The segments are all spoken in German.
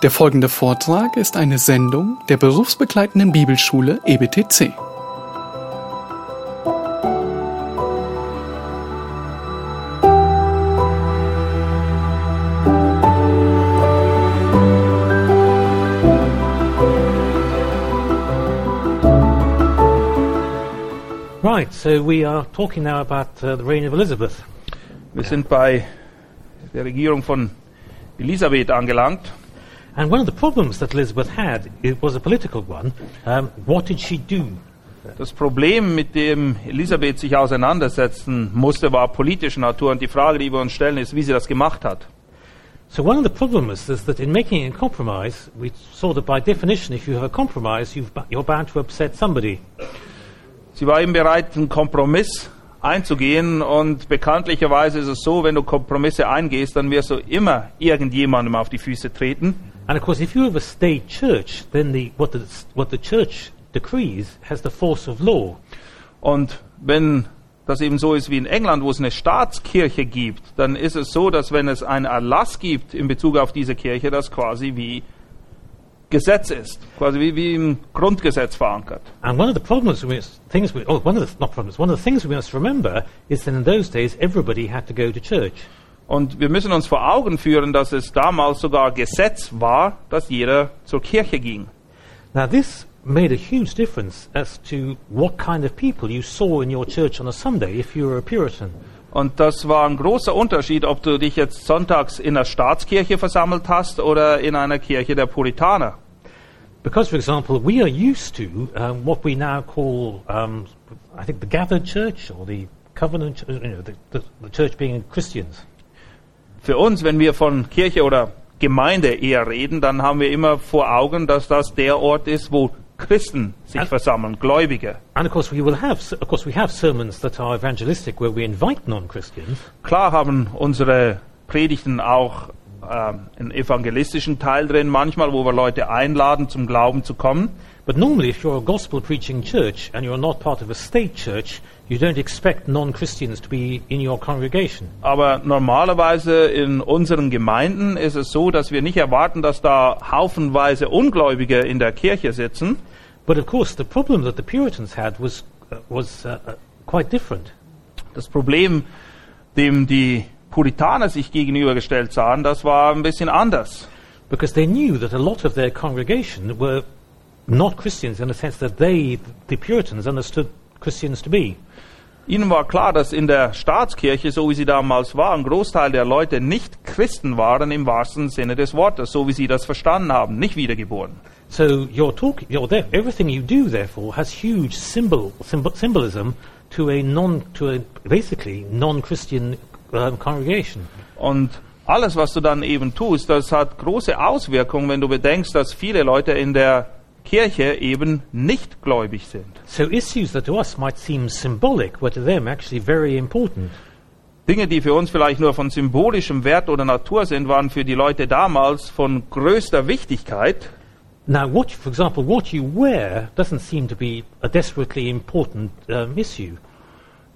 Der folgende Vortrag ist eine Sendung der berufsbegleitenden Bibelschule EBTC. Right, so we are talking now about uh, the reign of Elizabeth. Wir sind bei der Regierung von Elisabeth angelangt. And one of the problems that Elizabeth had it was a political one. Um, what did she do? Das Problem, mit dem Elisabeth sich auseinandersetzen musste, war politischer Natur. Und die Frage, die wir uns stellen, ist, wie sie das gemacht hat. So one of the problems is that in making a compromise, we saw that by definition, if you have a compromise, you're bound to upset somebody. Sie war eben bereit, einen Kompromiss einzugehen. Und bekanntlicherweise ist es so, wenn du Kompromisse eingehst, dann wirst du immer irgendjemandem auf die Füße treten. And of course, if you have a state church, then the, what, the, what the church decrees has the force of law. Und wenn das eben so ist wie in England, wo es eine Staatskirche gibt, dann ist es so, dass wenn es einen Erlass gibt in Bezug auf diese Kirche, das quasi wie Gesetz ist, quasi wie, wie im Grundgesetz verankert. And one of the problems, we things we, oh, one of the, not problems, one of the things we must remember is that in those days everybody had to go to church. Und wir müssen uns vor Augen führen, dass es damals sogar Gesetz war, dass jeder zur Kirche ging. Now, this made a huge difference as to what kind of people you saw in your church on a Sunday if you were a Puritan. Und das war ein großer Unterschied, ob du dich jetzt sonntags in der Staatskirche versammelt hast oder in einer Kirche der Puritaner. Because, for example, we are used to um, what we now call, um, I think, the gathered church or the covenant, you know, the, the, the church being Christians. Für uns, wenn wir von Kirche oder Gemeinde eher reden, dann haben wir immer vor Augen, dass das der Ort ist, wo Christen sich Ä- versammeln, Gläubige. And of course, we will have, of course, we have sermons that are evangelistic where we invite non-Christians. Klar haben unsere Predigten auch ähm, einen evangelistischen Teil drin, manchmal, wo wir Leute einladen, zum Glauben zu kommen. But normally, if you're a gospel preaching church and you're not part of a state church, you don't expect non Christians to be in your congregation. Aber normalerweise in unseren Gemeinden ist es so, dass wir nicht erwarten, dass da haufenweise Ungläubige in der Kirche sitzen. But of course, the problem that the Puritans had was, uh, was uh, uh, quite different. Das Problem, dem die Puritaner sich gegenübergestellt sahen, das war ein bisschen anders. Because they knew that a lot of their congregation were not Christians in the sense that they, the Puritans, understood Christians to be. Ihnen war klar, dass in der Staatskirche, so wie sie damals war, ein Großteil der Leute nicht Christen waren im wahrsten Sinne des Wortes, so wie sie das verstanden haben, nicht wiedergeboren. So your talk, your, everything you do, therefore, has huge symbol, symbol, symbolism to a non, to a basically non-Christian um, congregation. Und alles, was du dann eben tust, das hat große Auswirkungen, wenn du bedenkst, dass viele Leute in der Kirche eben nicht gläubig sind. So issues that to us might seem symbolic were to them actually very important. Dinge, die für uns vielleicht nur von symbolischem Wert oder Natur sind, waren für die Leute damals von größter Wichtigkeit. Now, what, for example, what you wear doesn't seem to be a desperately important um, issue.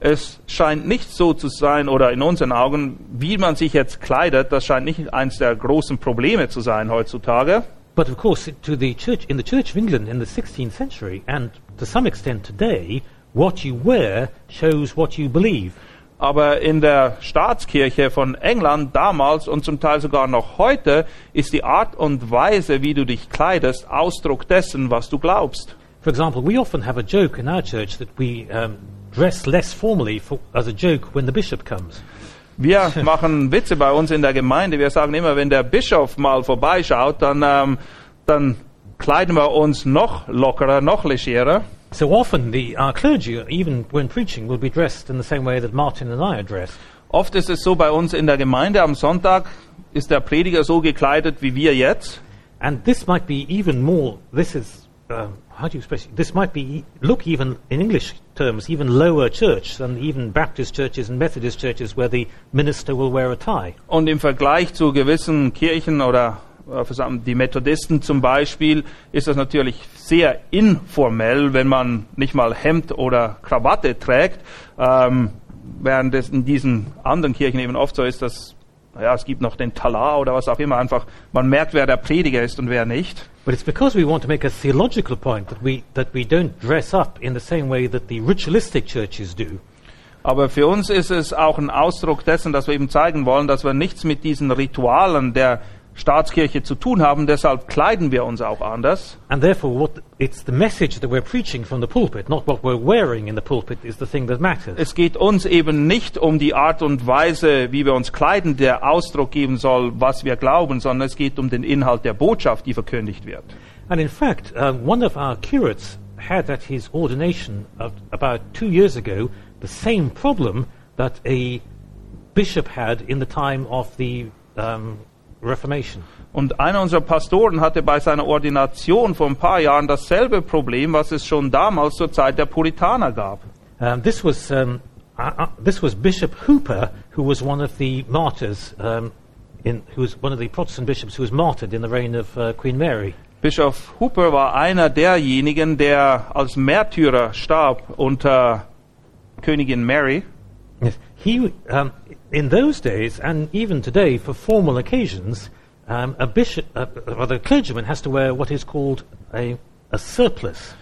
Es scheint nicht so zu sein, oder in unseren Augen, wie man sich jetzt kleidet, das scheint nicht eines der großen Probleme zu sein heutzutage. But of course, to the church in the Church of England in the 16th century, and to some extent today, what you wear shows what you believe. Aber in der Staatskirche von England damals und zum Teil sogar noch heute ist die Art und Weise, wie du dich kleidest, Ausdruck dessen, was du glaubst. For example, we often have a joke in our church that we um, dress less formally for, as a joke when the bishop comes. Wir machen Witze bei uns in der Gemeinde. Wir sagen immer, wenn der Bischof mal vorbeischaut, dann, ähm, dann kleiden wir uns noch lockerer, noch legerer. So often, the, our clergy, even when preaching, will be dressed in the same way that Martin and I are dressed. Oft ist es so bei uns in der Gemeinde am Sonntag, ist der Prediger so gekleidet wie wir jetzt. And this might be even more, this is, um, how do you express it? This might be, look even, in English terms, even lower church than even Baptist churches and Methodist churches where the minister will wear a tie. Und im Vergleich zu gewissen Kirchen oder äh, die Methodisten zum Beispiel, ist das natürlich sehr informell, wenn man nicht mal Hemd oder Krawatte trägt, ähm, während es in diesen anderen Kirchen eben oft so ist, dass naja, es gibt noch den Talar oder was auch immer, einfach, man merkt, wer der Prediger ist und wer nicht. But it's because we want to make a theological point that we, that we don't dress up in the same way that the ritualistic churches do. Aber für uns ist es auch ein Ausdruck dessen, dass wir eben zeigen wollen, dass wir nichts mit diesen Ritualen der Staatskirche zu tun haben, deshalb kleiden wir uns auch anders. And therefore, what, it's the message that we're preaching from the pulpit, not what we're wearing in the pulpit, is the thing that matters. Es geht uns eben nicht um die Art und Weise, wie wir uns kleiden, der Ausdruck geben soll, was wir glauben, sondern es geht um den Inhalt der Botschaft, die verkündigt wird. And in fact, uh, one of our curates had at his ordination about two years ago the same problem that a bishop had in the time of the um, Reformation. Und einer unserer Pastoren hatte bei seiner Ordination vor ein paar Jahren dasselbe Problem, was es schon damals zur Zeit der Puritaner gab. Um, this was um, uh, uh, this was Bishop Hooper, who was one of the martyrs, um, in, who was one of the Protestant bishops who was martyred in the reign of uh, Queen Mary. Bischof Hooper war einer derjenigen, der als Märtyrer starb unter Königin Mary. Yes. He, um, in those days, and even today, for formal occasions, um, a bishop, uh, or the clergyman has to wear what is called a, a surplice.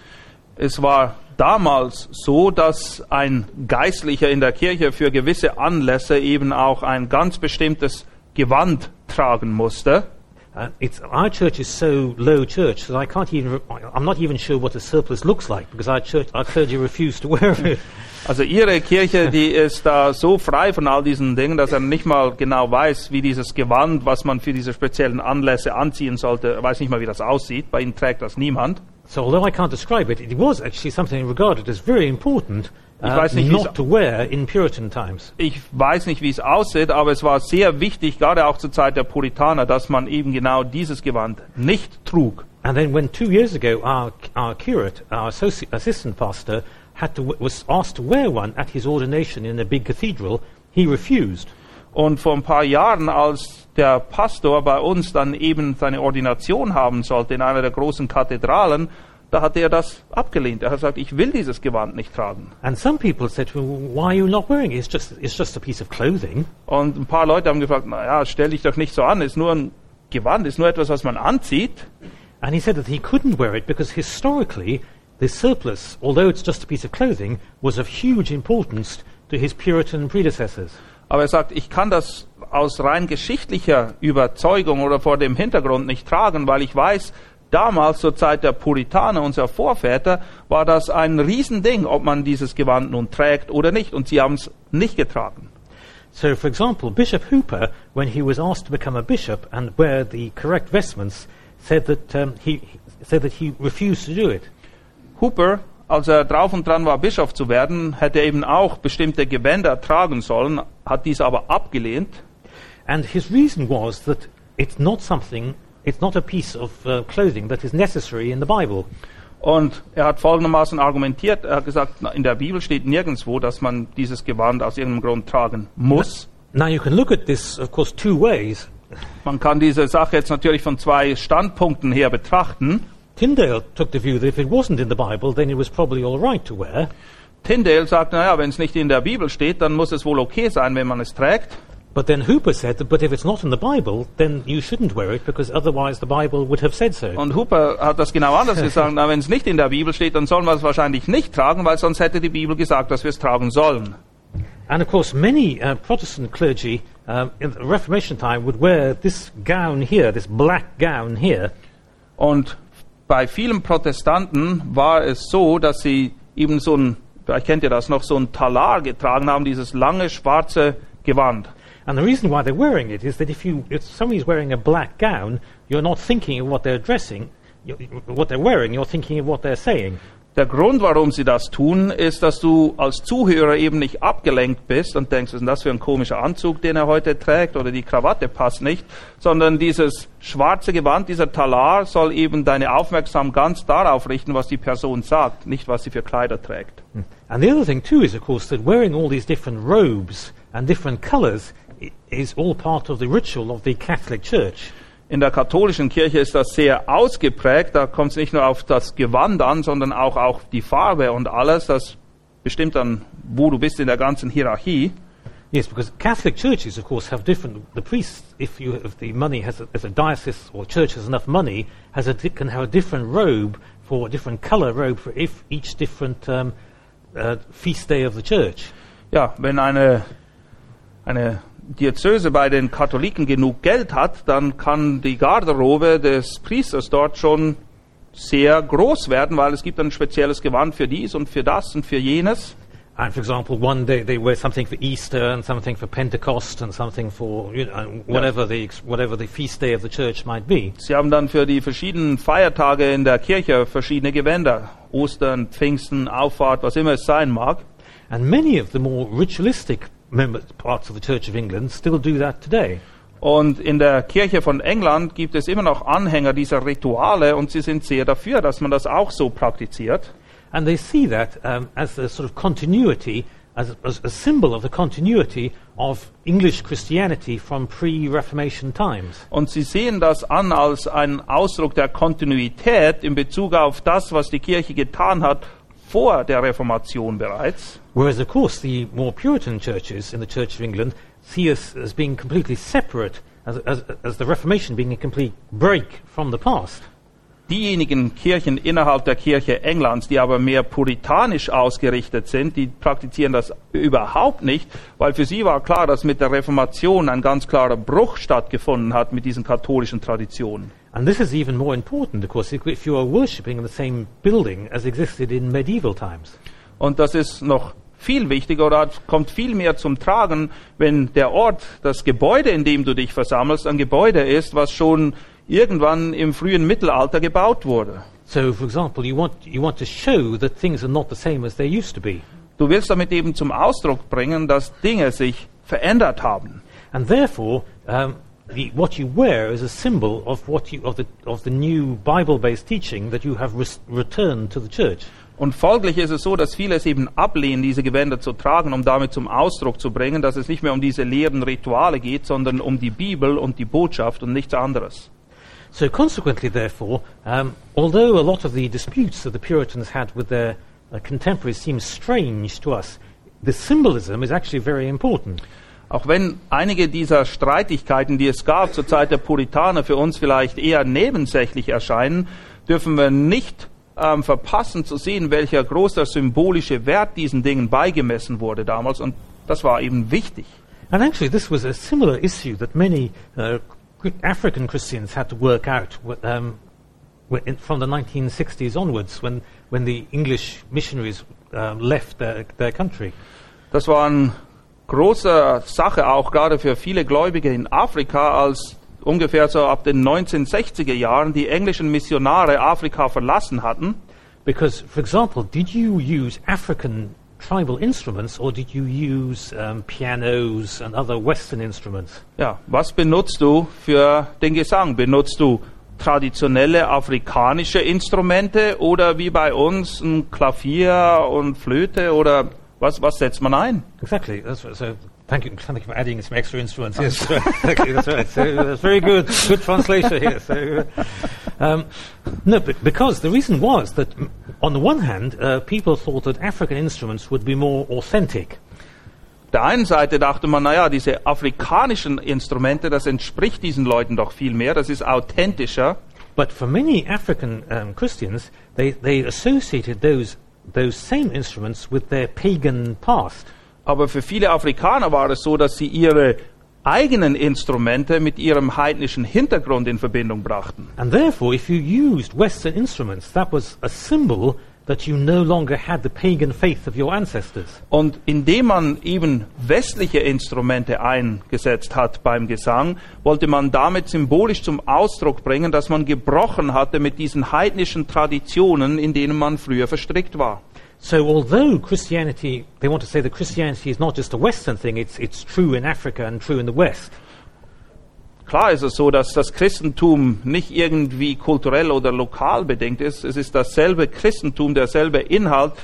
Es war damals so, dass ein Geistlicher in der Kirche für gewisse Anlässe eben auch ein ganz bestimmtes Gewand tragen musste. Uh, it's, our church is so low church that I can't even, I'm not even sure what a surplice looks like because our, church, our clergy refuse to wear it. Also ihre Kirche, die ist da so frei von all diesen Dingen, dass er nicht mal genau weiß, wie dieses Gewand, was man für diese speziellen Anlässe anziehen sollte, er weiß nicht mal, wie das aussieht. Bei ihnen trägt das niemand. So although I can't describe it, it was actually something regarded as very important uh, Ich weiß nicht, not to wear in Puritan times. Ich weiß nicht, wie es aussieht, aber es war sehr wichtig, gerade auch zur Zeit der Puritaner, dass man eben genau dieses Gewand nicht trug. And then when two years ago our, our curate, our assistant pastor, had to, was asked to wear one at his ordination in a big cathedral, he refused. Und vor ein paar Jahren, als der Pastor bei uns dann eben seine Ordination haben sollte in einer der großen Kathedralen, da hat er das abgelehnt. Er hat gesagt, ich will dieses Gewand nicht tragen. And some people said to him, why are you not wearing it? It's just, it's just a piece of clothing. Und ein paar Leute haben gefragt, naja, stell dich doch nicht so an, ist nur ein Gewand, ist nur etwas, was man anzieht. And he said that he couldn't wear it because historically, the surplice, although it's just a piece of clothing, was of huge importance to his Puritan predecessors. Aber er sagt, ich kann das aus rein geschichtlicher Überzeugung oder vor dem Hintergrund nicht tragen, weil ich weiß, damals zur Zeit der Puritaner, unserer Vorväter, war das ein Riesending, ob man dieses Gewand nun trägt oder nicht. Und sie haben es nicht getragen. So, for example, Bishop Hooper, when he was asked to become a bishop and wear the correct vestments, said that um, he said that he refused to do it. Hooper, als er drauf und dran war, Bischof zu werden, hätte eben auch bestimmte Gewänder tragen sollen, hat dies aber abgelehnt. And his reason was that it's not something, it's not a piece of uh, clothing that is necessary in the Bible. Und er hat folgendermaßen argumentiert, er hat gesagt, in der Bibel steht nirgendwo, dass man dieses Gewand aus irgendeinem Grund tragen muss. Now you can look at this, of course, two ways. Man kann diese Sache jetzt natürlich von zwei Standpunkten her betrachten. Tyndale took the view that if it wasn't in the Bible, then it was probably all right to wear. Tyndale sagt, naja, wenn es nicht in der Bibel steht, dann muss es wohl okay sein, wenn man es trägt. But then Hooper said that, but if it's not in the Bible, then you shouldn't wear it because otherwise the Bible would have said so. Und Hooper hat das genau anders gesagt, na, wenn es nicht in der Bibel steht, dann sollen wir es wahrscheinlich nicht tragen, weil sonst hätte die Bibel gesagt, dass wir es tragen sollen. And of course, many uh, Protestant clergy um, in the Reformation time would wear this gown here, this black gown here, Und bei vielen Protestanten war es so, dass sie eben so ein, vielleicht kennt ihr das noch, so ein Talar getragen haben, dieses lange schwarze Gewand. And the reason why they're wearing it is that if you, if somebody's wearing a black gown, you're not thinking of what they're dressing, you, what they're wearing. You're thinking of what they're saying. Der Grund, warum sie das tun, ist, dass du als Zuhörer eben nicht abgelenkt bist und denkst, was ist denn das für ein komischer Anzug, den er heute trägt, oder die Krawatte passt nicht, sondern dieses schwarze Gewand, dieser Talar soll eben deine Aufmerksamkeit ganz darauf richten, was die Person sagt, nicht was sie für Kleider trägt. And the other thing too is, of course, that wearing all these different robes and different colours i- is all part of the ritual of the Catholic Church. In der katholischen Kirche ist das sehr ausgeprägt. Da kommt es nicht nur auf das Gewand an, sondern auch auf die Farbe und alles. Das bestimmt dann, wo du bist in der ganzen Hierarchie. Yes, because Catholic churches, of course, have different. The priests, if you if the money has, a, if a diocese or church has enough money, has a can have a different robe for a different color robe for if each different um, uh, feast day of the church. Ja, wenn eine, eine Diözese bei den Katholiken genug Geld hat, dann kann die Garderobe des Priesters dort schon sehr groß werden, weil es gibt ein spezielles Gewand für dies und für das und für jenes. And for example, one day they wear something for Easter and something for Pentecost and something for you know, whatever the whatever the feast day of the church might be. Sie haben dann für die verschiedenen Feiertage in der Kirche verschiedene Gewänder. Ostern, Pfingsten, Auffahrt, was immer es sein mag. And many of the more ritualistic members, parts of the Church of England still do that today. Und in der Kirche von England gibt es immer noch Anhänger dieser Rituale und sie sind sehr dafür, dass man das auch so praktiziert. And they see that um, as a sort of continuity, as, as a symbol of the continuity of English Christianity from pre-Reformation times. Und sie sehen das an als einen Ausdruck der Kontinuität in Bezug auf das, was die Kirche getan hat vor der Reformation bereits. Whereas, of course, the more Puritan churches in the Church of England see us as being completely separate, as, as, as the Reformation being a complete break from the past. Diejenigen Kirchen innerhalb der Kirche Englands, die aber mehr puritanisch ausgerichtet sind, die praktizieren das überhaupt nicht, weil für sie war klar, dass mit der Reformation ein ganz klarer Bruch stattgefunden hat mit diesen katholischen Traditionen. And this is even more important, of course, if, you are worshipping in the same building as existed in medieval times. Und das ist noch viel wichtiger oder kommt viel mehr zum Tragen, wenn der Ort, das Gebäude, in dem du dich versammelst, ein Gebäude ist, was schon irgendwann im frühen Mittelalter gebaut wurde. So, for example, you want, you want to show that things are not the same as they used to be. Du willst damit eben zum Ausdruck bringen, dass Dinge sich verändert haben. And therefore, um, the, what you wear is a symbol of, what you, of, the, of the new Bible based teaching that you have returned to the church. Und folglich ist es so, dass viele es eben ablehnen, diese Gewänder zu tragen, um damit zum Ausdruck zu bringen, dass es nicht mehr um diese leeren Rituale geht, sondern um die Bibel und die Botschaft und nichts anderes. So, consequently, therefore, um, although a lot of the disputes that the Puritans had with their uh, contemporaries seem strange to us, the symbolism is actually very important. Auch wenn einige dieser Streitigkeiten, die es gab zur Zeit der Puritaner, für uns vielleicht eher nebensächlich erscheinen, dürfen wir nicht ähm, verpassen zu sehen, welcher großer symbolische Wert diesen Dingen beigemessen wurde damals. Und das war eben wichtig. And actually, this was a similar issue that many uh, African Christians had to work out um, from the 1960s onwards when, when the English missionaries um, left their, their country. Das war eine große Sache auch gerade für viele Gläubige in Afrika, als ungefähr so ab den 1960er Jahren die englischen Missionare Afrika verlassen hatten. Because, for example, did you use African tribal instruments or did you use um, pianos and other Western instruments? Ja, was benutzt du für den Gesang? Benutzt du traditionelle afrikanische Instrumente oder wie bei uns ein Klavier und Flöte oder was, was setzt man ein? Exactly. That's. So, thank you, thank you for adding some extra instruments. Yes, exactly. That's right. So that's very good. Good translation here. So, uh, um, no, but because the reason was that, mm, on the one hand, uh, people thought that African instruments would be more authentic. Der einen Seite dachte man, naja, diese afrikanischen Instrumente, das entspricht diesen Leuten doch viel mehr, das ist authentischer. But for many African um, Christians, they, they associated those, those same instruments with their pagan past. Aber für viele Afrikaner war es so, dass sie ihre eigenen Instrumente mit ihrem heidnischen Hintergrund in Verbindung brachten. And therefore, if you used Western instruments, that was a symbol that you no longer had the pagan faith of your ancestors. Und indem man eben westliche Instrumente eingesetzt hat beim Gesang, wollte man damit symbolisch zum Ausdruck bringen, dass man gebrochen hatte mit diesen heidnischen Traditionen, in denen man früher verstrickt war. So, although Christianity, they want to say that Christianity is not just a Western thing, it's, it's true in Africa and true in the West. Klar ist es so, dass das Christentum nicht irgendwie kulturell oder lokal bedingt ist. Es ist dasselbe Christentum, derselbe Inhalt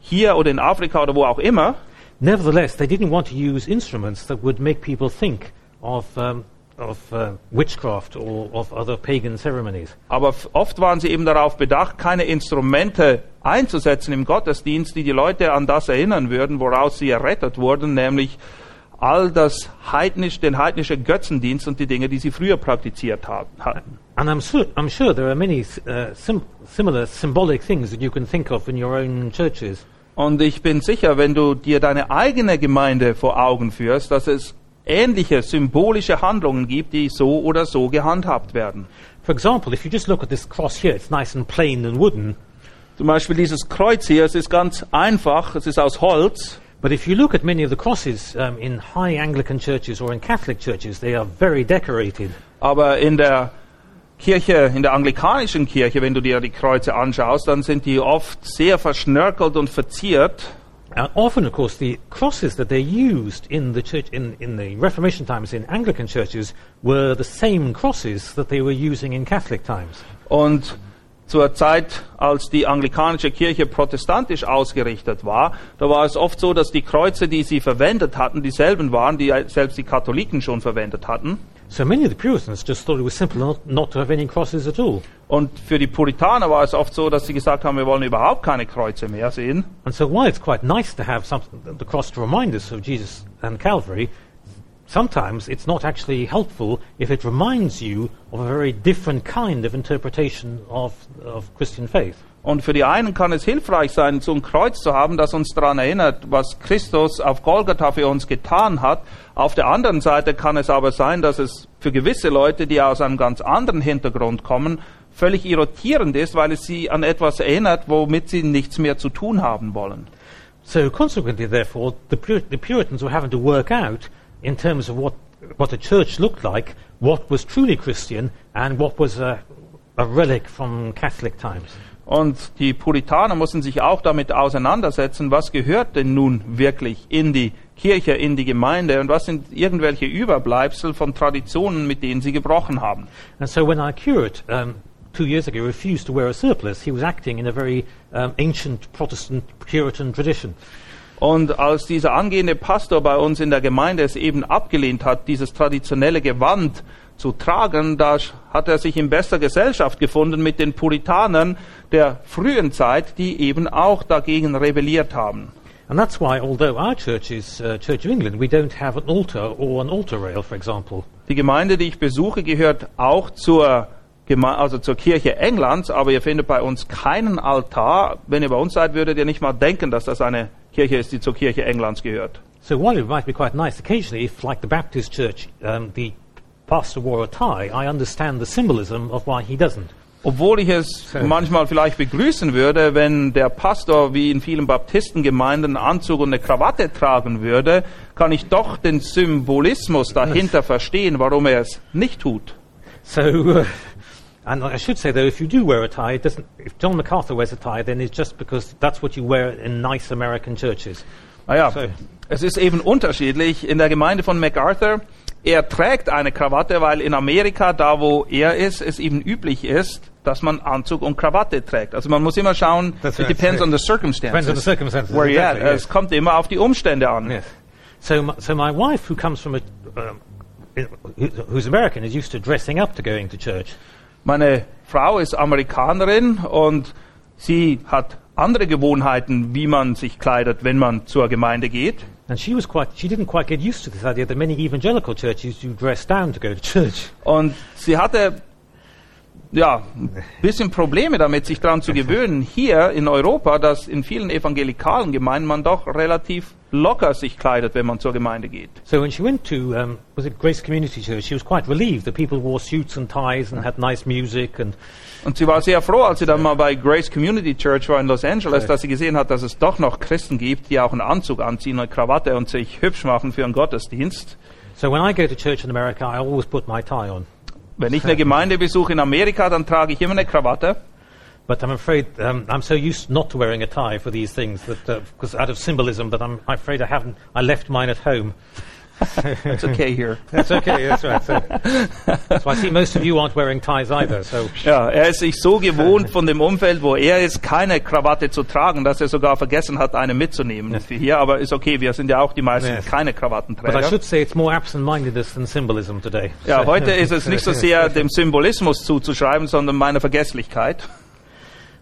hier oder in Afrika oder wo auch immer. Nevertheless, they didn't want to use instruments that would make people think of, um, of uh, witchcraft or of other pagan ceremonies. Aber oft waren sie eben darauf bedacht, keine Instrumente einzusetzen im Gottesdienst, die die Leute an das erinnern würden, woraus sie errettet wurden, nämlich all das heidnisch, den heidnischen Götzendienst und die Dinge, die sie früher praktiziert haben, hatten. And I'm, su- I'm sure there are many uh, sim- similar symbolic things that you can think of in your own churches. Und ich bin sicher, wenn du dir deine eigene Gemeinde vor Augen führst, dass es ähnliche symbolische Handlungen gibt, die so oder so gehandhabt werden. For example, if you just look at this cross here, it's nice and plain and wooden. Zum Beispiel dieses Kreuz hier, es ist ganz einfach, es ist aus Holz. But if you look at many of the crosses um, in high Anglican churches or in Catholic churches, they are very decorated. Aber in der Kirche, in der anglikanischen Kirche, wenn du dir die Kreuze anschaust, dann sind die oft sehr verschnörkelt und verziert. And often, of course, the crosses that they used in the church in, in the Reformation times in Anglican churches were the same crosses that they were using in Catholic times. Und zur Zeit, als die anglikanische Kirche protestantisch ausgerichtet war, da war es oft so, dass die Kreuze, die sie verwendet hatten, dieselben waren, die selbst die Katholiken schon verwendet hatten. So many of the Puritans just thought it was simple not, not to have any crosses at all. Und für die Puritaner war es oft so, dass sie gesagt haben, wir wollen überhaupt keine Kreuze mehr sehen. And so while it's quite nice to have something, the cross to remind us of Jesus and Calvary, sometimes it's not actually helpful if it reminds you of a very different kind of interpretation of, of Christian faith. Und für die einen kann es hilfreich sein, so ein Kreuz zu haben, das uns daran erinnert, was Christus auf Golgatha für uns getan hat. Auf der anderen Seite kann es aber sein, dass es für gewisse Leute, die aus einem ganz anderen Hintergrund kommen, völlig irritierend ist, weil es sie an etwas erinnert, womit sie nichts mehr zu tun haben wollen. So consequently, therefore, the, Pur- the Puritans were having to work out, in terms of what, what the church looked like, what was truly Christian and what was a, a relic from Catholic times. Und die Puritaner mussten sich auch damit auseinandersetzen, was gehört denn nun wirklich in die Kirche, in die Gemeinde und was sind irgendwelche Überbleibsel von Traditionen, mit denen sie gebrochen haben. And so when our curate, um, two years ago, refused to wear a surplice, he was acting in a very um, ancient Protestant Puritan tradition. Und als dieser angehende Pastor bei uns in der Gemeinde es eben abgelehnt hat, dieses traditionelle Gewand zu tragen, da hat er sich in bester Gesellschaft gefunden mit den Puritanern der frühen Zeit, die eben auch dagegen rebelliert haben. And that's why, although our church is uh, Church of England, we don't have an altar or an altar rail, for example. Die Gemeinde, die ich besuche, gehört auch zur, Geme also zur Kirche Englands, aber ihr findet bei uns keinen Altar. Wenn ihr bei uns seid, würdet ihr nicht mal denken, dass das eine Kirche ist, die zur Kirche Englands gehört. So while it might be quite nice occasionally, if, like the Baptist church, um, the pastor wore a tie, I understand the symbolism of why he doesn't. Obwohl ich es manchmal vielleicht begrüßen würde, wenn der Pastor wie in vielen Baptistengemeinden einen Anzug und eine Krawatte tragen würde, kann ich doch den Symbolismus dahinter verstehen, warum er es nicht tut. So, uh, and I should say though, if you do wear a tie, if John MacArthur wears a tie, then it's just because that's what you wear in nice American churches. Naja, So. es ist eben unterschiedlich. In der Gemeinde von MacArthur, er trägt eine Krawatte, weil in Amerika, da wo er ist, es eben üblich ist, dass man Anzug und Krawatte trägt. Also man muss immer schauen, That's it depends on the Depends circumstances. on the circumstances. Where exactly, yes. Es kommt immer auf die Umstände an. Yes. So, so my wife, who comes from a, um, who- who's American, is used to dressing up to going to church. Meine Frau ist Amerikanerin und sie hat andere Gewohnheiten, wie man sich kleidet, wenn man zur Gemeinde geht. And she was quite, she didn't quite get used to this idea that many evangelical churches do dress down to go to church. Und sie hatte ja ein bisschen Probleme damit, sich daran zu gewöhnen, hier in Europa, dass in vielen evangelikalen Gemeinden man doch relativ locker sich kleidet, wenn man zur Gemeinde geht. So when she went to, um, was it Grace Community Church, she was quite relieved that people wore suits and ties and had nice music and Und sie war sehr froh, als sie dann mal bei Grace Community Church war in Los Angeles, dass sie gesehen hat, dass es doch noch Christen gibt, die auch einen Anzug anziehen, eine Krawatte und sich hübsch machen für einen Gottesdienst. so when I go to church in America, I always put my tie on. Wenn ich eine Gemeinde besuche in Amerika, dann trage ich immer eine Krawatte. But I'm afraid um, I'm so used not to wearing a tie for these things that, because out of symbolism, that I'm afraid I haven't. I left mine at home. It's okay here. That's okay. That's right. So, so I see most of you aren't wearing ties either. So Ja, er ist sich so gewohnt von dem Umfeld, wo er ist, keine Krawatte zu tragen, dass er sogar vergessen hat, eine mitzunehmen für hier. Aber ist okay, wir sind ja auch die meisten Yes. keine But I Krawattenträger. should say it's more absent-mindedness than symbolism today. Ja, heute ist es nicht so sehr dem Symbolismus zuzuschreiben, sondern meiner Vergesslichkeit.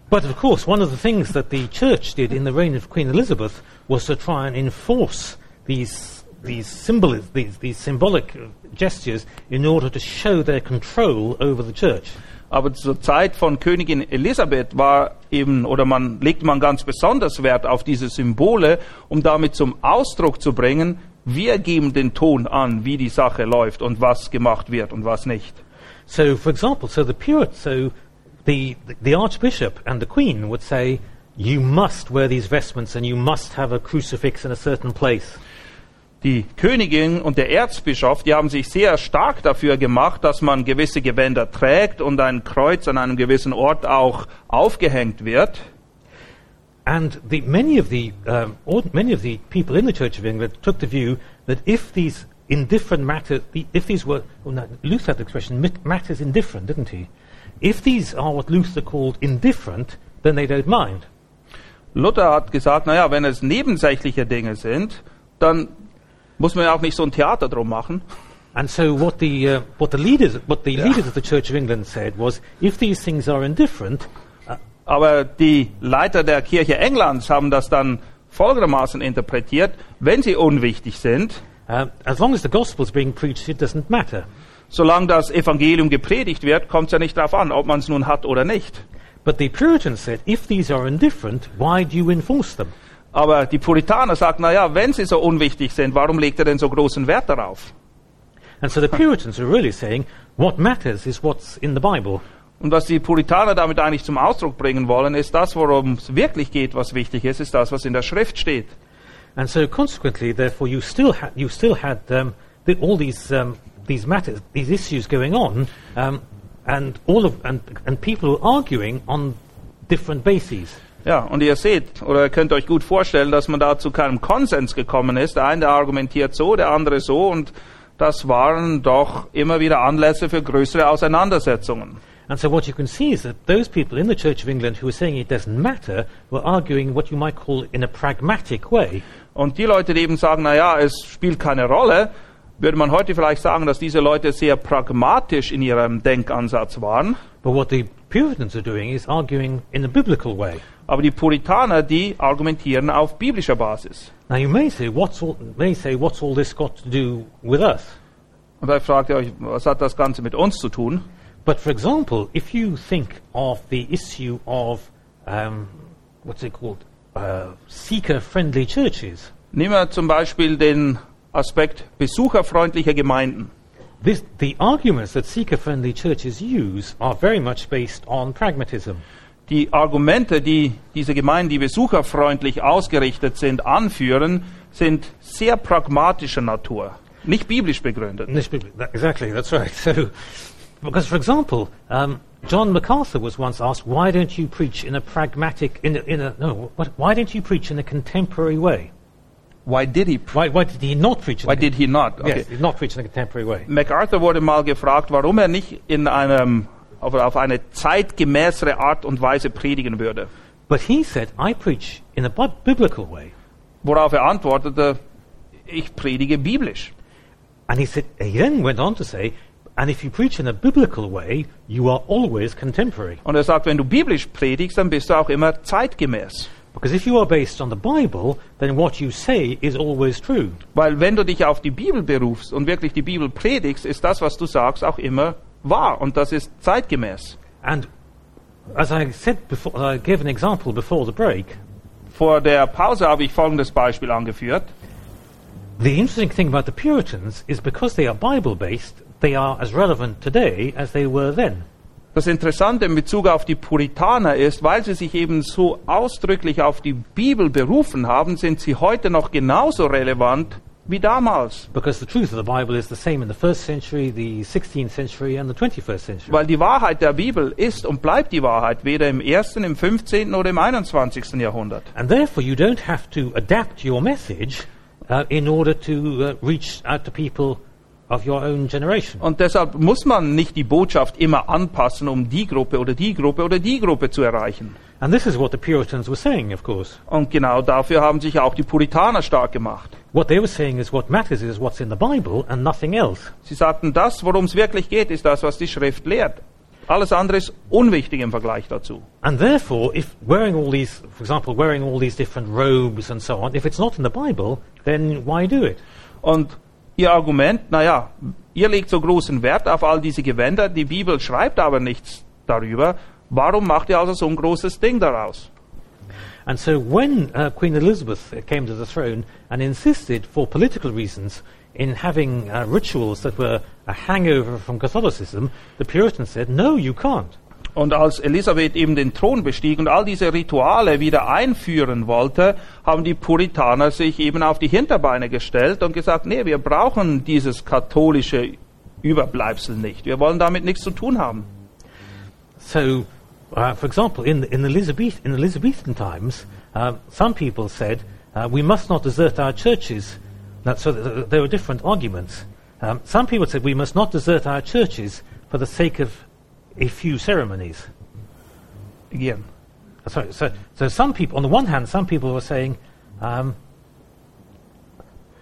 But of course, one of the things that the church did in the reign of Queen Elizabeth was to try and enforce these these, symbol, these, these symbolic uh, gestures in order to show their control over the church. Aber zur Zeit von Königin Elisabeth war eben, oder man legt man ganz besonders Wert auf diese Symbole, um damit zum Ausdruck zu bringen, wir geben den Ton an, wie die Sache läuft und was gemacht wird und was nicht. So, for example, so the Puritan, so the, the Archbishop and the Queen would say, you must wear these vestments and you must have a crucifix in a certain place. Die Königin und der Erzbischof, die haben sich sehr stark dafür gemacht, dass man gewisse Gewänder trägt und ein Kreuz an einem gewissen Ort auch aufgehängt wird. And the, many, of the, um, many of the people in the Church of England took the view that if these indifferent matters, if these were, well, no, Luther had the expression, matters indifferent, didn't he? If these are what Luther called indifferent, then they don't mind. Luther hat gesagt, naja, wenn es nebensächliche Dinge sind, dann muss man ja auch nicht so ein Theater drum machen. And so what the, uh, what the leaders, what the leaders of the Church of England said was, if these things are indifferent, uh, Aber die Leiter der Kirche Englands haben das dann folgendermaßen interpretiert, wenn sie unwichtig sind, uh, as long as the gospel is being preached, it doesn't matter. Solange das Evangelium gepredigt wird, kommt es ja nicht darauf an, ob man es nun hat oder nicht. But the Puritans said, if these are indifferent, why do you enforce them? Aber die Puritaner sagen, naja, wenn sie so unwichtig sind, warum legt er denn so großen Wert darauf? And so the Puritans are really saying, what matters is what's in the Bible. Und was die Puritaner damit eigentlich zum Ausdruck bringen wollen, ist das, worum es wirklich geht, was wichtig ist, ist das, was in der Schrift steht. And so consequently, therefore, you still, ha- you still had um, the, all these, um, these matters, these issues going on, um, and, all of, and, and people were arguing on different bases. Ja, und ihr seht, oder ihr könnt euch gut vorstellen, dass man da zu keinem Konsens gekommen ist. Der eine argumentiert so, der andere so, und das waren doch immer wieder Anlässe für größere Auseinandersetzungen. And so what you can see is that those people in the Church of England who were saying it doesn't matter were arguing what you might call in a pragmatic way. Und die Leute, die eben sagen, na ja, es spielt keine Rolle, würde man heute vielleicht sagen, dass diese Leute sehr pragmatisch in ihrem Denkansatz waren. But what the Puritans are doing is arguing in a biblical way. Aber die Puritaner, die argumentieren auf biblischer Basis. Now you may say, what's all, may say, what's all this got to do with us? Und da fragt ihr euch, was hat das Ganze mit uns zu tun? But for example, if you think of the issue of um, what's it called, uh, seeker-friendly churches, Nehmen wir zum Beispiel den Aspekt besucherfreundlicher Gemeinden. this, the arguments that seeker-friendly churches use are very much based on pragmatism. Die Argumente, die diese Gemeinden, die besucherfreundlich ausgerichtet sind, anführen, sind sehr pragmatischer Natur, nicht biblisch begründet. This big- that- Exactly, that's right. So, because for example, um, John MacArthur was once asked, "Why don't you preach in a pragmatic, in a, in a no? What, why don't you preach in a contemporary way? Why did he? Why, why did he not preach? In Why did he not? Okay. Yes, did not preach in a contemporary way. MacArthur wurde mal gefragt, warum er nicht in einem, auf, auf eine zeitgemäßere Art und Weise predigen würde. But he said, "I preach in a bi- biblical way." Worauf er antwortete, ich predige biblisch. And he said, he then went on to say, "And if you preach in a biblical way, you are always contemporary." Und er sagt, wenn du biblisch predigst, dann bist du auch immer zeitgemäß. Because if you are based on the Bible, then what you say is always true. Weil wenn du dich auf die Bibel berufst und wirklich die Bibel predigst, ist das, was du sagst, auch immer wahr. Und das ist zeitgemäß. And as I said before, I gave an example before the break. Vor der Pause habe ich folgendes Beispiel angeführt. The interesting thing about the Puritans is because they are Bible based, they are as relevant today as they were then. Das Interessante in Bezug auf die Puritaner ist, weil sie sich eben so ausdrücklich auf die Bibel berufen haben, sind sie heute noch genauso relevant wie damals. Because the truth of the Bible is the same in the first century, the 16th century, and the 21st century. Weil die Wahrheit der Bibel ist und bleibt die Wahrheit, weder im ersten, im 15. oder im 21. Jahrhundert. And therefore, you don't have to adapt your message uh, in order to uh, reach out to people Und deshalb muss man nicht die Botschaft immer anpassen, um die Gruppe oder die Gruppe oder die Gruppe zu erreichen. And this is what the Puritans were saying, of course. Und genau dafür haben sich auch die Puritaner stark gemacht. What they were saying is what matters is what's in the Bible and nothing else. Sie sagten, das, worum es wirklich geht, ist das, was die Schrift lehrt. Alles andere ist unwichtig im Vergleich dazu. And therefore, if wearing all these, for example, wearing all these different robes and so on, if it's not in the Bible, then why do it? Und ihr Argument, naja, ihr legt so großen Wert auf all diese Gewänder, die Bibel schreibt aber nichts darüber. Warum macht ihr also so ein großes Ding daraus? And so when uh, Queen Elizabeth came to the throne and insisted, for political reasons, in having uh, rituals that were a hangover from Catholicism, the Puritans said, no, you can't. Und als Elisabeth eben den Thron bestieg und all diese Rituale wieder einführen wollte, haben die Puritaner sich eben auf die Hinterbeine gestellt und gesagt, nee, wir brauchen dieses katholische Überbleibsel nicht. Wir wollen damit nichts zu tun haben. So, uh, for example, in, in, Elizabeth, in Elizabethan times, uh, some people said, uh, we must not desert our churches. Now, so th- there were different arguments. Um, some people said we must not desert our churches for the sake of a few ceremonies. Again. Sorry, so, so some people, on the one hand, some people were saying, um,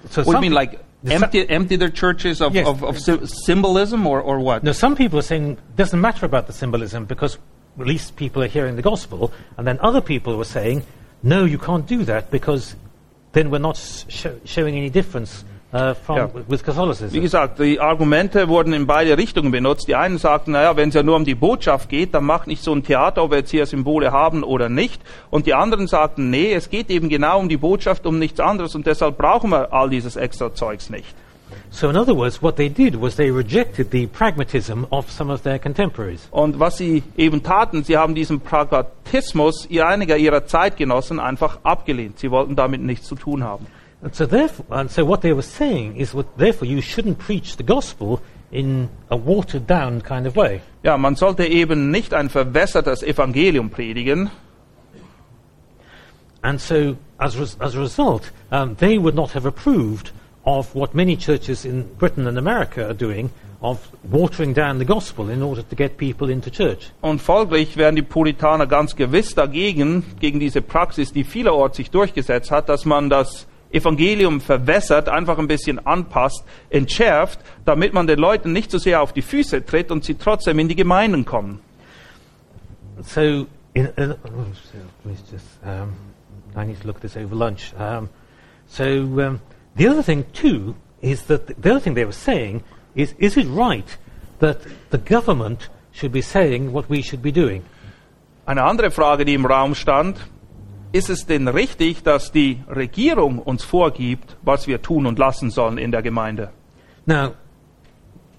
so What do you mean, like empty, empty their churches of, Yes. of, of sy- symbolism or, or what? No, some people are saying it doesn't matter about the symbolism because at least people are hearing the gospel, and then other people were saying, no, you can't do that because then we're not sh- showing any difference uh, from Ja. with Wie Catholicism. gesagt, die Argumente wurden in beide Richtungen benutzt. Die einen sagten, naja, wenn es ja nur um die Botschaft geht, dann macht nicht so ein Theater, ob wir jetzt hier Symbole haben oder nicht. Und die anderen sagten, nee, es geht eben genau um die Botschaft, um nichts anderes und deshalb brauchen wir all dieses extra Zeugs nicht. So, in other words, what they did was they rejected the pragmatism of some of their contemporaries. Und was sie eben taten, sie haben diesen Pragmatismus einiger ihrer Zeitgenossen einfach abgelehnt. Sie wollten damit nichts zu tun haben. And so, therefore, and so what they were saying is, what, therefore, you shouldn't preach the gospel in a watered down kind of way. Ja, man sollte eben nicht ein verwässertes Evangelium predigen. And so, as, res- as a result, um, they would not have approved of what many churches in Britain and America are doing of watering down the gospel in order to get people into church. Und folglich wären die Puritaner ganz gewiss dagegen, gegen diese Praxis, die vielerorts sich durchgesetzt hat, dass man das Evangelium verwässert, einfach ein bisschen anpasst, entschärft, damit man den Leuten nicht so sehr auf die Füße tritt und sie trotzdem in die Gemeinden kommen. So, in, oh, so let me just, um, I need to look this over lunch. Um, so, um, the other thing too is that the other thing they were saying is, is it right that the government should be saying what we should be doing? Eine andere Frage, die im Raum stand, ist es denn richtig, dass die Regierung uns vorgibt, was wir tun und lassen sollen in der Gemeinde? Now,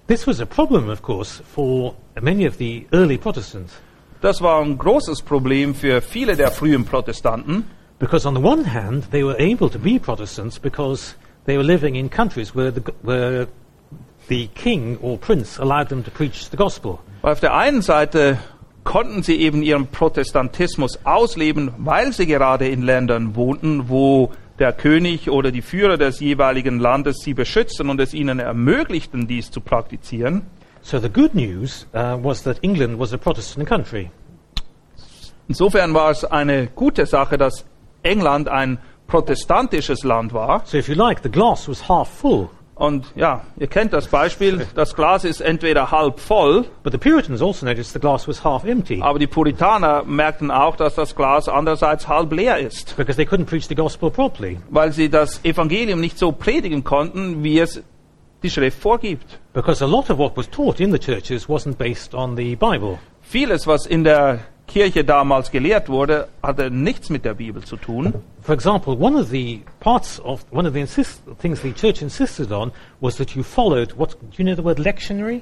this was a problem, of course, for many of the early Protestants, Das war ein großes Problem für viele der frühen Protestanten. because on the one hand, they were able to be Protestants because they were living in countries where the, where the king or prince allowed them to preach the gospel. Weil auf der einen Seite konnten sie eben ihren Protestantismus ausleben, weil sie gerade in Ländern wohnten, wo der König oder die Führer des jeweiligen Landes sie beschützten und es ihnen ermöglichten, dies zu praktizieren. So the good news uh, was that England was a Protestant country. Insofern war es eine gute Sache, dass England ein protestantisches Land war. So if you like, the glass was half full. Und ja, ihr kennt das Beispiel, das Glas ist entweder halb voll, But the Puritans also noticed the glass was half empty aber die Puritaner merkten auch, dass das Glas andererseits halb leer ist. because they couldn't preach the gospel properly. weil sie das Evangelium nicht so predigen konnten, wie es die Schrift vorgibt. Because a lot of what was taught in the churches wasn't based on the Bible. Vieles, was in der Kirche damals gelehrt wurde, hatte nichts mit der Bibel zu tun. For example, one of the parts of one of the insist, things the church insisted on was that you followed what do you know the word lectionary,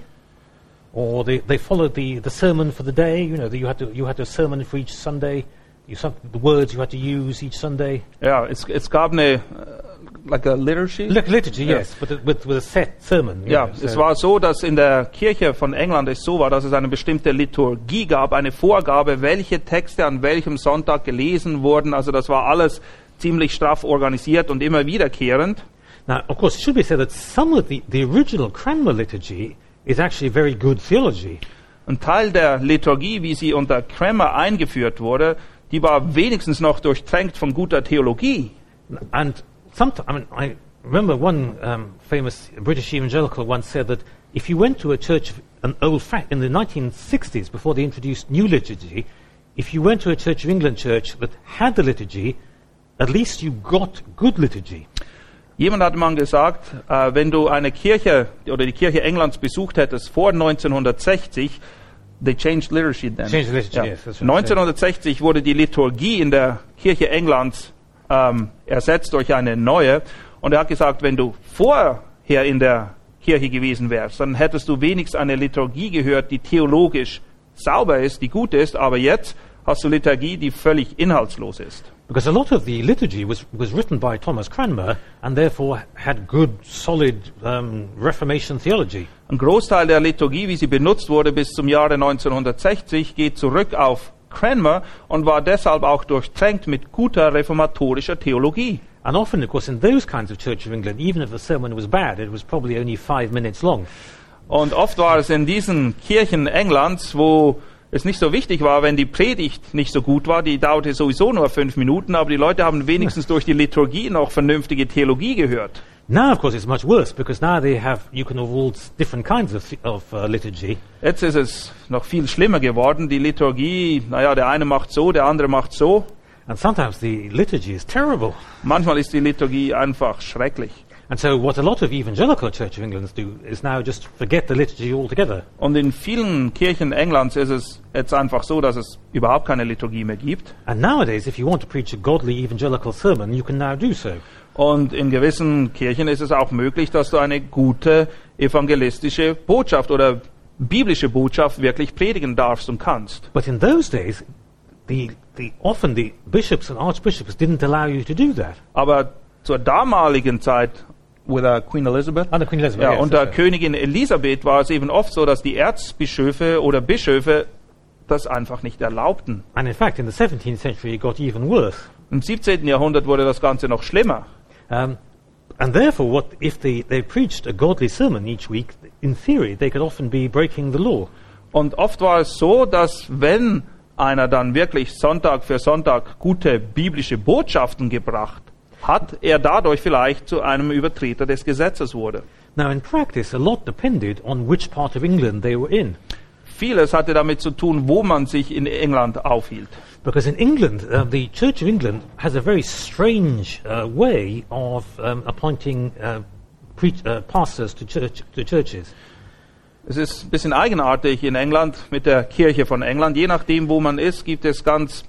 or they, they followed the, the sermon for the day. You know that you had to you had a sermon for each Sunday. You some, the words you had to use each Sunday. Ja, es, es gab like a liturgy. Lit- liturgy, Yeah. yes, but it- with with a set sermon. Ja, know, es so- war so, dass in der Kirche von England es so war, dass es eine bestimmte Liturgie gab, eine Vorgabe, welche Texte an welchem Sonntag gelesen wurden. Also das war alles ziemlich straff organisiert und immer wiederkehrend. Now, of course, it should be said that some of the, the original Cranmer liturgy is actually very good theology. Ein Teil der Liturgie, wie sie unter Cranmer eingeführt wurde, die war wenigstens noch durchtränkt von guter Theologie. And sometimes, I mean, I remember one um, famous British evangelical once said that if you went to a church, an old fa- in the 1960s, before they introduced new liturgy, if you went to a Church of England church that had the liturgy, at least you got good liturgy. Jemand hat mal gesagt, äh, wenn du eine Kirche oder die Kirche Englands besucht hättest vor 1960, they changed liturgy then. Changed liturgy, Ja. yes, that's right. 1960 wurde die Liturgie in der Kirche Englands ähm, ersetzt durch eine neue. Und er hat gesagt, wenn du vorher in der Kirche gewesen wärst, dann hättest du wenigstens eine Liturgie gehört, die theologisch sauber ist, die gut ist, aber jetzt hast du Liturgie, die völlig inhaltslos ist. Because a lot of the liturgy was, was written by Thomas Cranmer and therefore had good, solid um, Reformation theology. Ein Großteil der Liturgie, wie sie benutzt wurde bis zum Jahre 1960, geht zurück auf Cranmer und war deshalb auch durchtränkt mit guter reformatorischer Theologie. And often, of course, in those kinds of Church of England, even if the sermon was bad, it was probably only five minutes long. Und oft war es in diesen Kirchen Englands, wo es nicht so wichtig war, wenn die Predigt nicht so gut war, die dauerte sowieso nur fünf Minuten, aber die Leute haben wenigstens durch die Liturgie noch vernünftige Theologie gehört. Now, of course, it's much worse because now they have, you can s- different kinds of, of uh, liturgy. Jetzt ist es noch viel schlimmer geworden. Die Liturgie, naja, der eine macht so, der andere macht so. And sometimes the liturgy is terrible. Manchmal ist die Liturgie einfach schrecklich. And so what a lot of evangelical Church of England do is now just forget the liturgy altogether. Und in vielen Kirchen Englands ist es jetzt einfach so, dass es überhaupt keine Liturgie mehr gibt. And nowadays, if you want to preach a godly evangelical sermon, you can now do so. Und in gewissen Kirchen ist es auch möglich, dass du eine gute evangelistische Botschaft oder biblische Botschaft wirklich predigen darfst und kannst. But in those days, the, the, often the bishops and archbishops didn't allow you to do that. Aber zur damaligen Zeit, with uh, Queen Elizabeth, Under Queen Elizabeth, ja, yes, unter right. Königin Elisabeth war es eben oft so, dass die Erzbischöfe oder Bischöfe das einfach nicht erlaubten. And in fact, in the 17th century, it got even worse. Im 17. Jahrhundert wurde das Ganze noch schlimmer. Um, and therefore, what if they, they preached a godly sermon each week? In theory, they could often be breaking the law. Und oft war es so, dass wenn einer dann wirklich Sonntag für Sonntag gute biblische Botschaften gebracht hat, er dadurch vielleicht zu einem Übertreter des Gesetzes wurde. Now, in practice, a lot depended on which part of England they were in. Vieles hatte damit zu tun, wo man sich in England aufhielt. Because in England, uh, the Church of England has a very strange uh, way of um, appointing uh, uh, pastors to, church, to churches. Es ist ein bisschen eigenartig in England mit der Kirche von England. Je nachdem, wo man ist, gibt es ganz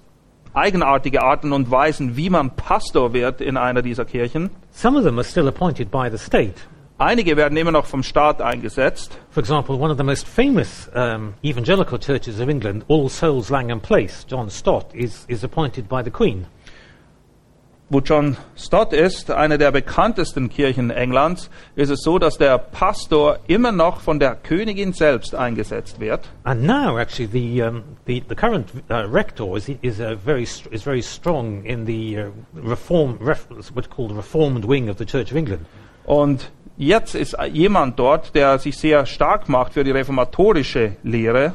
eigenartige Arten und Weisen, wie man Pastor wird in einer dieser Kirchen. Some of them are still appointed by the state. Einige werden immer noch vom Staat eingesetzt. For example, one of the most famous um, evangelical churches of England, All Souls Langham Place, John Stott, is, is appointed by the Queen. Wo John Stott ist, eine der bekanntesten Kirchen Englands, ist es so, dass der Pastor immer noch von der Königin selbst eingesetzt wird. And now, actually, the, um, the, the current uh, rector is, is, uh, very, is very strong in the uh, reform, ref, what's called the reformed wing of the Church of England. Und jetzt ist jemand dort, der sich sehr stark macht für die reformatorische Lehre.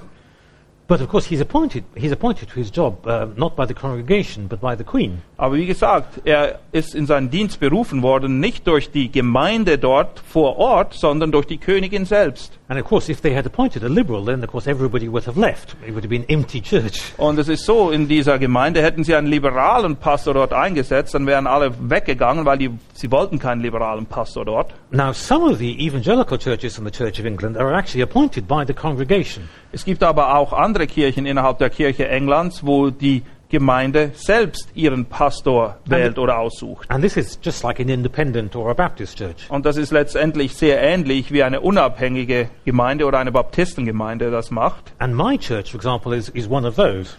But of course, he's appointed, he's appointed to his job uh, not by the congregation, but by the Queen. Aber wie gesagt, er ist in seinen Dienst berufen worden, nicht durch die Gemeinde dort vor Ort, sondern durch die Königin selbst. And of course, if they had appointed a liberal, then of course everybody would have left. It would have been empty church. Und es ist so, in dieser Gemeinde hätten sie einen liberalen Pastor dort eingesetzt, dann wären alle weggegangen, weil die, sie wollten keinen liberalen Pastor dort. Now, some of the evangelical churches in the Church of England are actually appointed by the congregation. Es gibt aber auch andere Kirchen innerhalb der Kirche Englands, wo die Gemeinde selbst ihren Pastor wählt oder aussucht. And this is just like an independent or a Baptist church. Und das ist letztendlich sehr ähnlich wie eine unabhängige Gemeinde oder eine Baptistengemeinde das macht. And my church, for example, is, is one of those.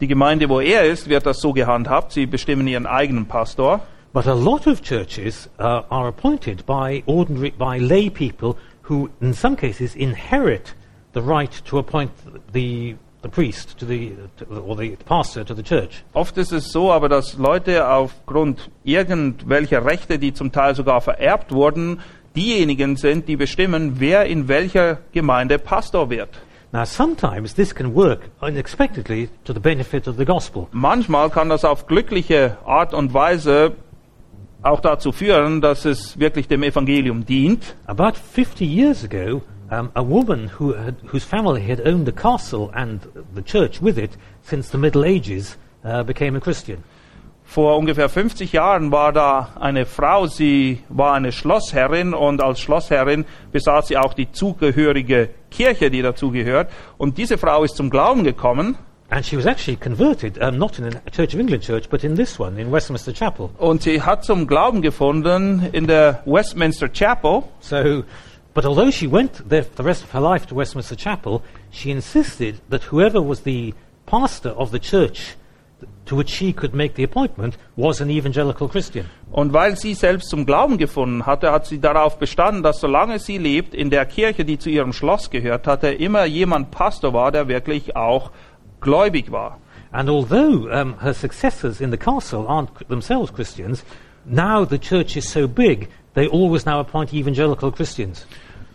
Die Gemeinde, wo er ist, wird das so gehandhabt. Sie bestimmen ihren eigenen Pastor. But a lot of churches uh, are appointed by ordinary, by lay people who, in some cases, inherit the right to appoint the, the priest to the, to, or the pastor to the church. Oft ist es so, aber dass Leute aufgrund irgendwelcher Rechte, die zum Teil sogar vererbt wurden, diejenigen sind, die bestimmen, wer in welcher Gemeinde Pastor wird. Now, sometimes this can work unexpectedly to the benefit of the gospel. Manchmal kann das auf glückliche Art und Weise auch dazu führen, dass es wirklich dem Evangelium dient. About 50 years ago, um, a woman who had, whose family had owned a castle and the church with it since the Middle Ages uh, became a Christian. Vor ungefähr 50 Jahren war da eine Frau, sie war eine Schlossherrin und als Schlossherrin besaß sie auch die zugehörige Kirche, die dazugehört. Und diese Frau ist zum Glauben gekommen And she was actually converted, um, not in a Church of England church, but in this one, in Westminster Chapel. und sie hat zum Glauben gefunden in der Westminster Chapel. So, but although she went there for the rest of her life to Westminster Chapel, she insisted that whoever was the pastor of the church to which she could make the appointment was an evangelical Christian. Und weil sie selbst zum Glauben gefunden hatte, hat sie darauf bestanden, dass solange sie lebt, in der Kirche, die zu ihrem Schloss gehört hatte, immer jemand Pastor war, der wirklich auch gläubig war. And although um, her successors in the castle aren't themselves Christians, now the church is so big, they always now appoint evangelical Christians.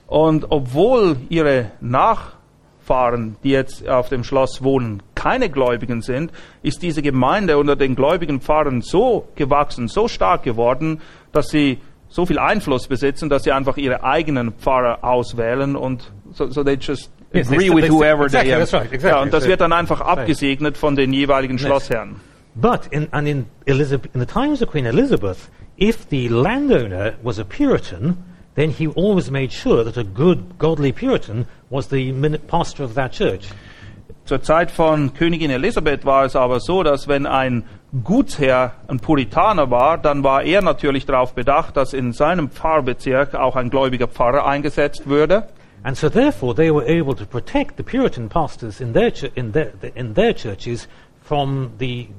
Und obwohl ihre Nachfahren, die jetzt auf dem Schloss wohnen, keine Gläubigen sind, ist diese Gemeinde unter den gläubigen Pfarrern so gewachsen, so stark geworden, dass sie so viel Einfluss besitzen, dass sie einfach ihre eigenen Pfarrer auswählen und so, so they just Yes, agree they- with whoever exactly, they that's right, exactly. Ja, und das wird dann einfach abgesegnet von den jeweiligen Schlossherren. But in, and in, Elizabeth, in the times of Queen Elizabeth, if the landowner was a Puritan, then he always made sure that a good, godly Puritan was the pastor of that church. Zur Zeit von Königin Elisabeth war es aber so, dass wenn ein Gutsherr ein Puritaner war, dann war er natürlich darauf bedacht, dass in seinem Pfarrbezirk auch ein gläubiger Pfarrer eingesetzt würde. And so therefore they were able to protect the Puritan pastors in their, in their, in their churches from the,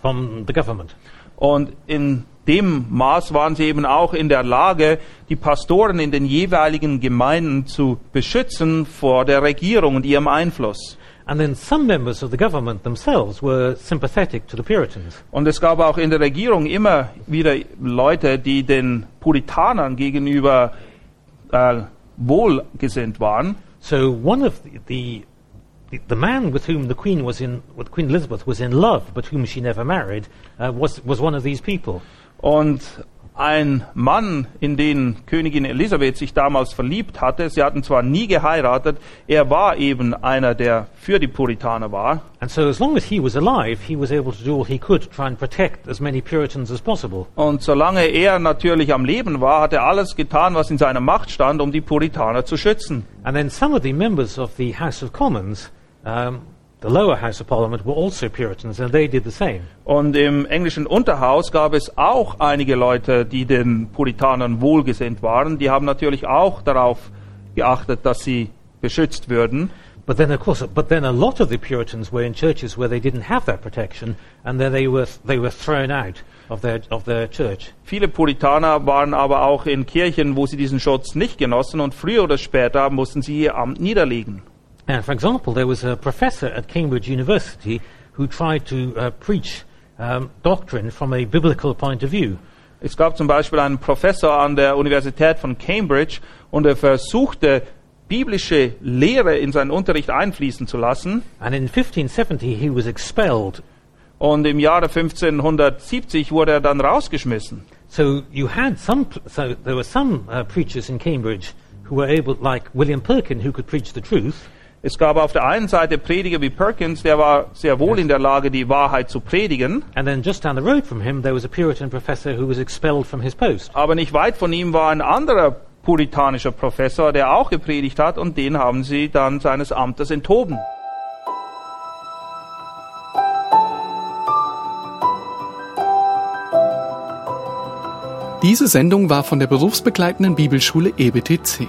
from the government. Und in dem Maß waren sie eben auch in der Lage, die Pastoren in den jeweiligen Gemeinden zu beschützen vor der Regierung und ihrem Einfluss. And then some members of the government themselves were sympathetic to the Puritans. Und es gab auch in der Regierung immer wieder Leute, die den Puritanern gegenüber äh, wohlgesinnt waren. So one of the, the the, the man with whom the Queen was in, with Queen Elizabeth was in love, but whom she never married, uh, was was one of these people. Und ein Mann, in den Königin Elisabeth sich damals verliebt hatte, sie hatten zwar nie geheiratet, er war eben einer, der für die Puritaner war. And so, as long as he was alive, he was able to do all he could to try and protect as many Puritans as possible. Und solange er natürlich am Leben war, hat er alles getan, was in seiner Macht stand, um die Puritaner zu schützen. And then some of the members of the House of Commons, um, the lower House of Parliament, were also Puritans, and they did the same. Und im englischen Unterhaus gab es auch einige Leute, die den Puritanern wohlgesinnt waren. Die haben natürlich auch darauf geachtet, dass sie beschützt würden. But then, of course, but then a lot of the Puritans were in churches where they didn't have that protection, and then they were they were thrown out of their of their church. Viele Puritaner waren aber auch in Kirchen, wo sie diesen Schutz nicht genossen und früher oder später mussten sie ihr Amt niederlegen. And for example, there was a professor at Cambridge University who tried to uh, preach um, doctrine from a biblical point of view. Es gab zum Beispiel einen Professor an der Universität von Cambridge und er versuchte, biblische Lehre in seinen Unterricht einfließen zu lassen. And in 1570, he was expelled. Und im Jahre 1570 wurde er dann rausgeschmissen. So you had some, so there were some uh, preachers in Cambridge who were able, like William Perkin, who could preach the truth. Es gab auf der einen Seite Prediger wie Perkins, der war sehr wohl in der Lage, die Wahrheit zu predigen, And then just down the road from him, there was a Puritan professor who was expelled from his post. aber nicht weit von ihm war ein anderer puritanischer Professor, der auch gepredigt hat und den haben sie dann seines Amtes enthoben. Diese Sendung war von der berufsbegleitenden Bibelschule EBTC.